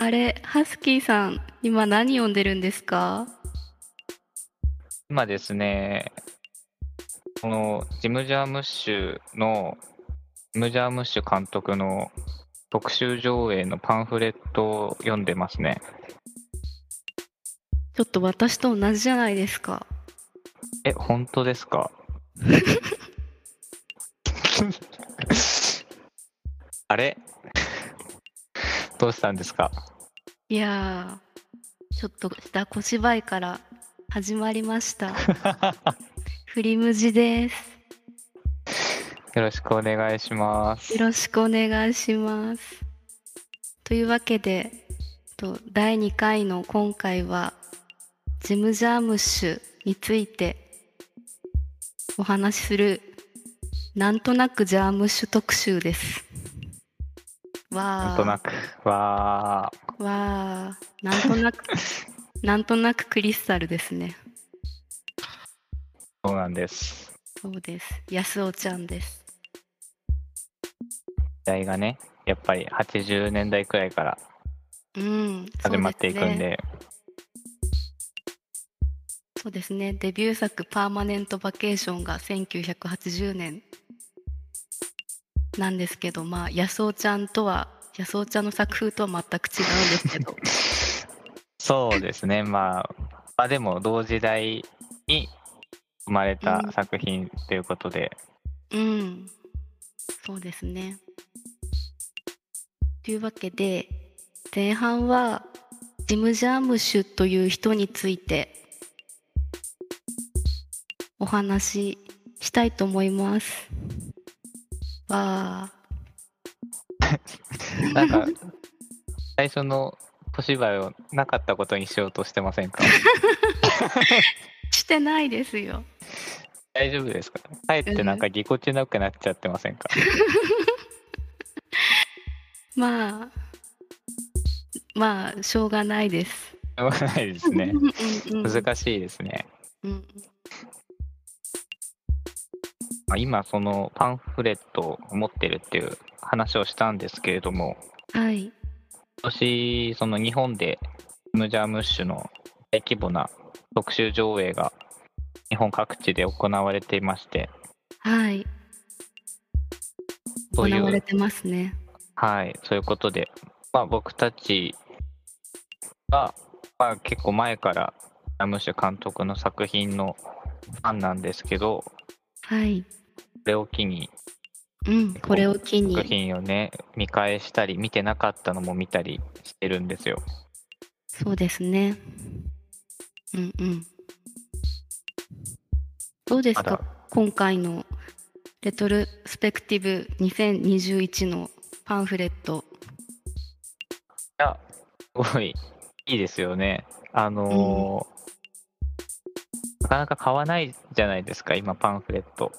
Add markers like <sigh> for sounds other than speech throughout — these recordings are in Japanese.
あれ、ハスキーさん、今何読んでるんですか？今ですね、このジム・ジャームッシュの、ジム・ジャームッシュ監督の特集上映のパンフレットを読んでますね。ちょっと私と同じじゃないですか。え、本当ですか？<laughs> あれ？どうしたんですか？いやー、ちょっとした小芝居から始まりました。<laughs> 振り無地です。よろしくお願いします。よろしくお願いします。というわけで、と第2回の今回は、ジム・ジャームッシュについてお話しする、なんとなくジャームッシュ特集です。なんとなく、わー、わあ、なんとなく、<laughs> なんとなくクリスタルですね。そうなんです。そうです。安尾ちゃんです。時代がね、やっぱり80年代くらいからうん。始まっていくんで、そうですね。そうですね。デビュー作パーマネントバケーションが1980年なんですけど、まあ、安尾ちゃんとは、安尾ちゃんの作風とは全く違うんですけど、<laughs> そうですね、まあ、まあでも同時代に生まれた作品ということで、うん。そうですね。というわけで、前半は、ジム・ジャームッシュという人について、お話ししたいと思います。わー。なんか、最初の小芝居をなかったことにしようとしてませんか？<laughs> してないですよ。大丈夫ですか？かえってなんかぎこちなくなっちゃってませんか？<laughs> まあ、まあ、しょうがないです。しょうがないですね。難しいですね。うんまあ、今、そのパンフレットを持ってるっていう話をしたんですけれども、はい。今年、その日本でムジャームッシュの大規模な特集上映が日本各地で行われていまして、はい。行われてますね。はい、そういうことで、まあ、僕たちは、まあ、結構前からムジャームッシュ監督の作品のファンなんですけど、こはい。れを機にうん、これを機に。作品をね、見返したり、見てなかったのも見たりしてるんですよ。そうですね。うんうん。どうですか？今回のレトロスペクティブ2021のパンフレット。いや、すごいいいですよね。あのーなかなか買わないじゃないですか、今、パンフレット。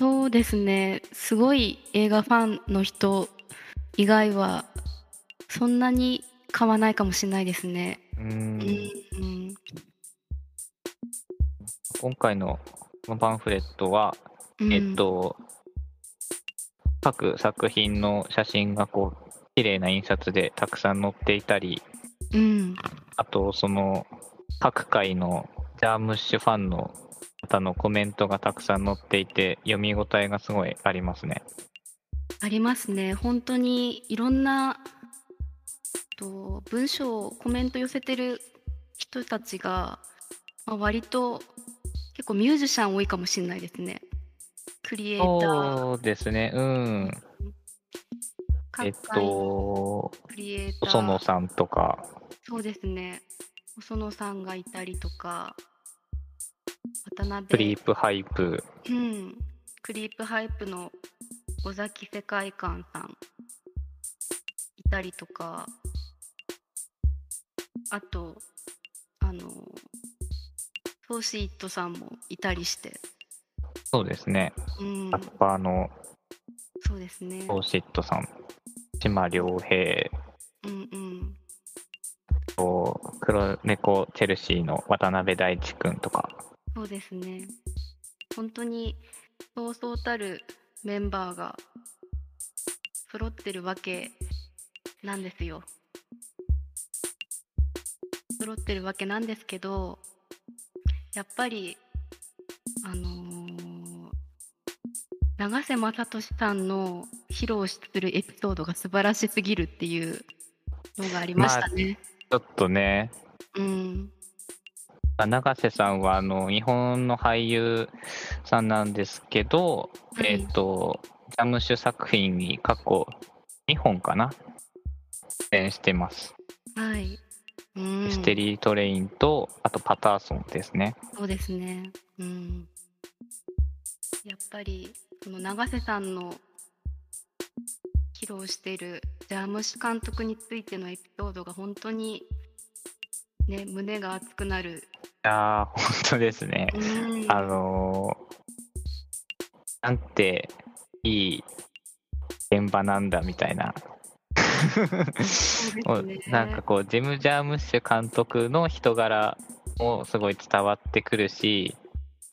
そうですね。すごい映画ファンの人以外はそんなに買わないかもしれないですね。うんん、うん、今回のパンフレットは、うんえっと、各作品の写真がこう、綺麗な印刷でたくさん載っていたり、うん、あと、その、各回のジャームッシュファンの方のコメントがたくさん載っていて、読み応えがすごいありますね。ありますね。本当にいろんなと文章コメント寄せてる人たちが、まあ、割と結構ミュージシャン多いかもしれないですね。クリエイター、そうですね、うん。えっと、クリエイター、細野さんとか、そうですね。細野さんがいたりとか、渡辺。クリープハイプ、うん、クリープハイプの尾崎世界観さん。いたりとか。あとあのソーシーットさんもいたりして、そうですね、うん。ラ、ッパーの。そうですね。オーシットさん、島良平。うんうん。と、黒猫チェルシーの渡辺大地君とか、そうですね。本当にそうそうたるメンバーが揃ってるわけなんですよ。揃ってるわけなんですけどやっぱりあのー長瀬正敏さんの披露するエピソードが素晴らしすぎるっていうのがありましたね。ちょっとね、うん、永瀬さんはあの日本の俳優さんなんですけど、はいえっ、と、ジャムッシュ作品に過去2本かな？出演してます。はい、うん、ミステリートレインと、あとパターソンですね。そうですね。うん。やっぱり、この永瀬さんの披露しているジャムシ監督についてのエピソードが本当に、ね、胸が熱くなる。いやー、本当ですね。うん、あのーなんていい現場なんだみたいな。ね。なんかこう、ジム・ジャームッシュ監督の人柄もすごい伝わってくるし、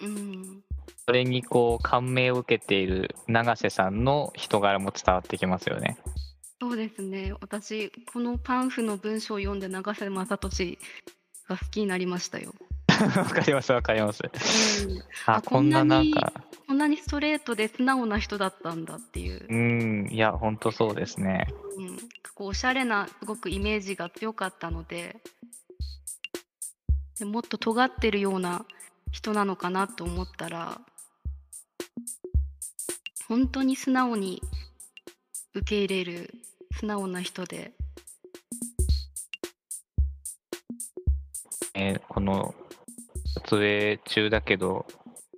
うん、それにこう感銘を受けている永瀬さんの人柄も伝わってきますよね。そうですね。私、このパンフの文章を読んで永瀬正敏が好きになりましたよ。わかりますわかります。うん、ああこんななんこんなか、こんなにストレートで素直な人だったんだっていう。うん、いや、ほんとそうですね。うん、こうおしゃれなすごくイメージが強かったのででもっと尖ってるような人なのかなと思ったら本当に素直に受け入れる素直な人でえーこの撮影中だけど、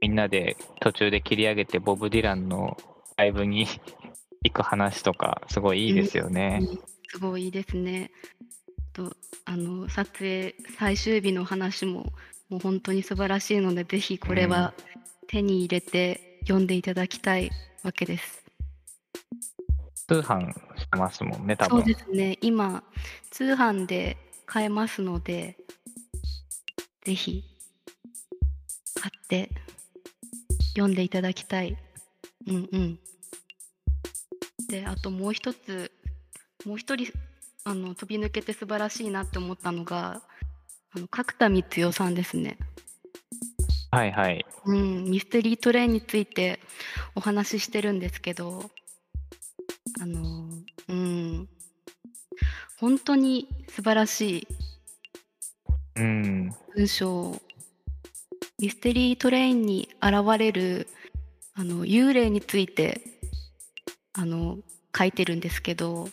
みんなで途中で切り上げてボブ・ディランのライブに <laughs> 行く話とか、すごいいいですよね。うんすごいいいですね。とあの撮影最終日の話ももう本当に素晴らしいのでぜひこれは手に入れて読んでいただきたいわけです。通販してますもんね、多分。そうですね今通販で買えますのでぜひ買って読んでいただきたい。うんうん。であともう一つもう一人あの飛び抜けて素晴らしいなって思ったのがあの角田光代さんですね。はいはい。うん、ミステリートレインについてお話ししてるんですけど、あの、うん、本当に素晴らしいうん。文章ミステリートレインに現れるあの幽霊についてあの書いてるんですけど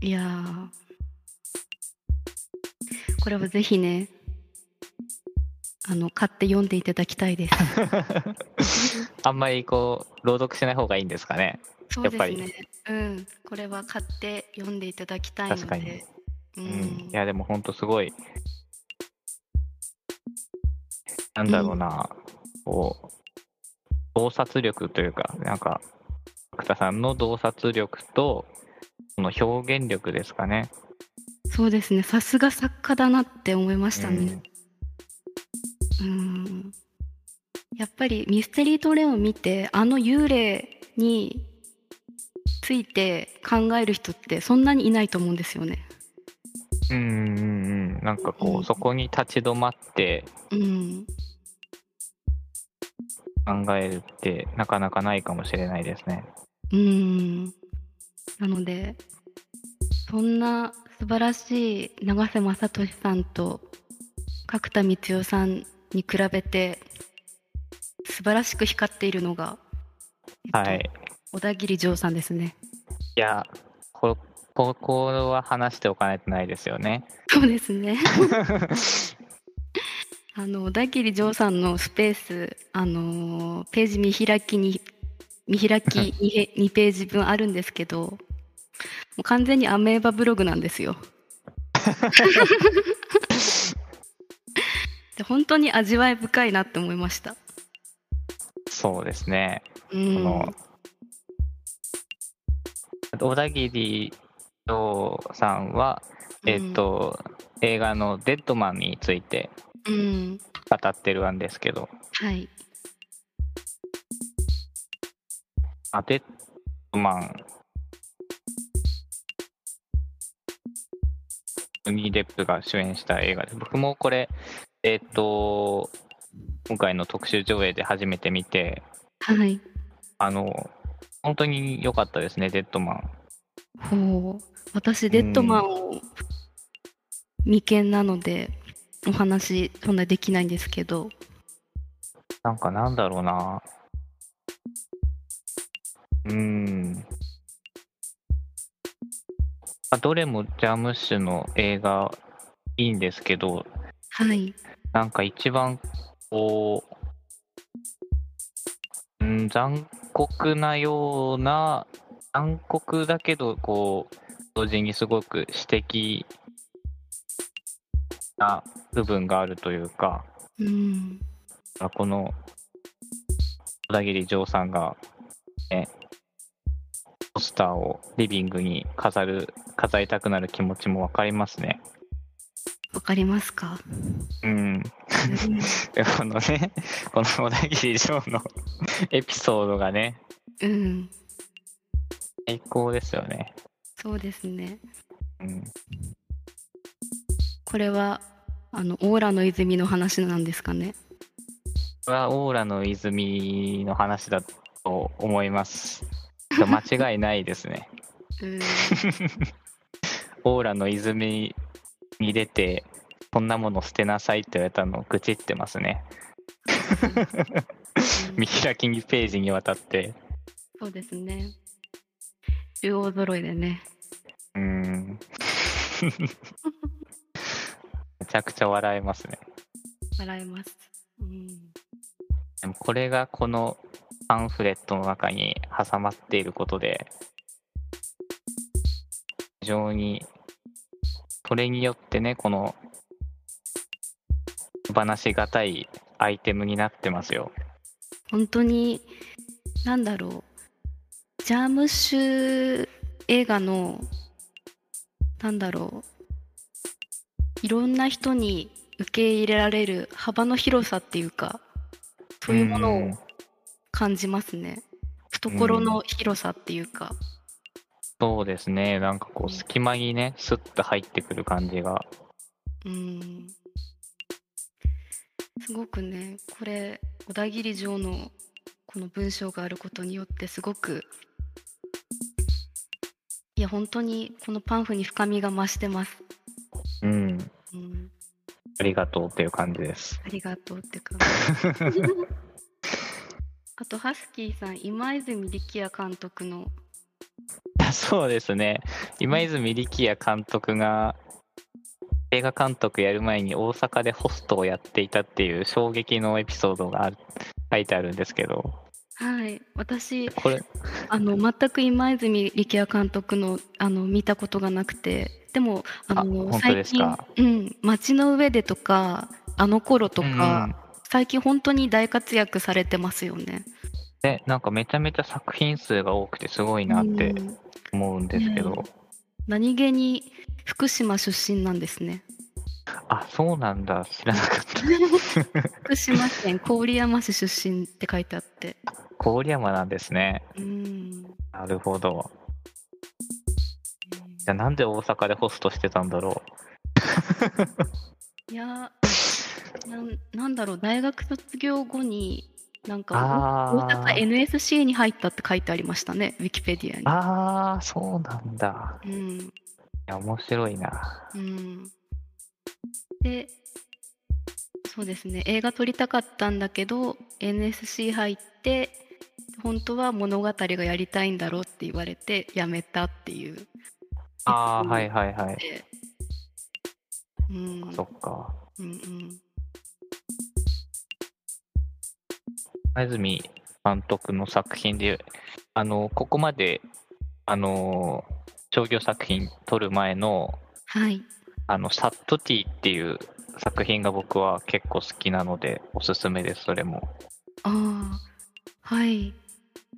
いやこれはぜひねあの買って読んでいただきたいです。<laughs> あんまりこう、朗読しない方がいいんですかね。そうですやっぱりね。うん、これは買って読んでいただきたいので。確かにううん。んい、や、でも本当すごい、なんだろうな、こう、洞察力というか、なんか、角田さんの洞察力と、その表現力ですかね。そうですね。さすが作家だなって思いましたね。うん。やっぱりミステリートレを見て、あの幽霊について考える人ってそんなにいないと思うんですよね。うんうんうんうん。なんかこう、うんそこに立ち止まってうん。考えるって、なかなかないかもしれないですね。うん。なので、そんな素晴らしい永瀬正敏さんと角田光代さんに比べて素晴らしく光っているのが、えっとはい。小田切丈さんですね。いや、こここは話しておかないとないですよね。そうですね。<laughs> あの小田切丈さんのスペース、あのーページ見開きに見開き <laughs> 2, 2ページ分あるんですけど、もう完全にアメーバブログなんですよ。<laughs> で本当に味わい深いなって思いました。そうですね。うん、その小田切丈さんは、えっ、と、映画の「デッドマン」についてうん、うん、語ってるんですけど、はい、あデッドマン。ジョニー・デップが主演した映画で、僕もこれ、えっ、と、今回の特集上映で初めて見て、はい。あの、本当に良かったですね、デッドマン。ほう。私、デッドマンを未見なので、お話、そんなできないんですけど。なんかなんだろうな。うーん。まあどれもジャムッシュの映画いいんですけど、はい。なんか一番こう、うん、残酷なような、残酷だけど、こう、同時にすごく詩的な部分があるというか、うん。この小田切丈さんが、ね、ポスターをリビングに飾る、飾りたくなる気持ちもわかりますね。わかりますか？うん。でこのね、この小田切丈のエピソードがね、うん。最高ですよね。そうですね。うん。これは、あの、オーラの泉の話なんですかね？はオーラの泉の話だと思います。間違いないですね。<laughs> うん。<laughs> オーラの泉に出て、こんなもの捨てなさいって言われたのを愚痴ってますね。<laughs> 見開きにページにわたって。そうですね。中央揃いでね。うーん。めちゃくちゃ笑えますね。笑います。うん。でもこれがこのパンフレットの中に挟まっていることで、非常に、それによってね、この、手放しがたいアイテムになってますよ。本当に、なんだろう。ジャームッシュ映画の、なんだろう。いろんな人に受け入れられる幅の広さっていうか、そういうものを感じますね。懐の広さっていうか。そうですね。なんかこう、隙間にね、スッと入ってくる感じが。うん。すごくね、これ、小田切城のこの文章があることによってすごく、いや、本当にこのパンフに深みが増してます。うん。うん、ありがとうっていう感じです。ありがとうって感じ。<laughs> あと、ハスキーさん、今泉力也監督の、<laughs> そうですね。今泉力也監督が映画監督やる前に大阪でホストをやっていたっていう衝撃のエピソードが書いてあるんですけど、はい、私、これ、あの全く今泉力也監督のあの見たことがなくて。でもあの最近うん「街の上で」とか「あの頃」とか、うん最近本当に大活躍されてますよね。ね、なんかめちゃめちゃ作品数が多くてすごいなってうん。思うんですけど、ね何気に福島出身なんですね。あ、そうなんだ、知らなかった。<laughs> 福島県郡山市出身って書いてあって。郡山なんですね。うんなるほど。じゃあなんで大阪でホストしてたんだろいやなんなんだろう大学卒業後になんか大阪 NSC に入ったって書いてありましたねウィキペディアう。に。ああ、そうなんだ。うんいや、面白いな。うん、でそうですね映画撮りたかったんだけど NSC 入って本当は物語がやりたいんだろうって言われてやめたっていう。ああ、うんはいはいはい。でうんそっか。うんうん前泉監督の作品で、あの、ここまで、あの、商業作品撮る前の、はい。あの、サットティっていう作品が僕は結構好きなので、おすすめです、それも。ああはい。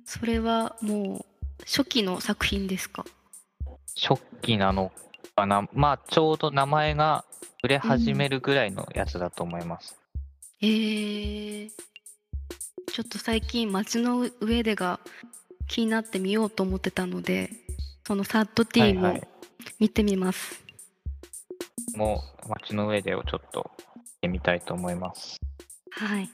それはもう初期の作品ですか？初期なのかな？まあ、ちょうど名前が売れ始めるぐらいのやつだと思います。えー、ちょっと最近街の上でが気になってみようと思ってたのでそのサッドティーもはいはい。見てみます、も街の上でをちょっと見てみたいと思います。はい。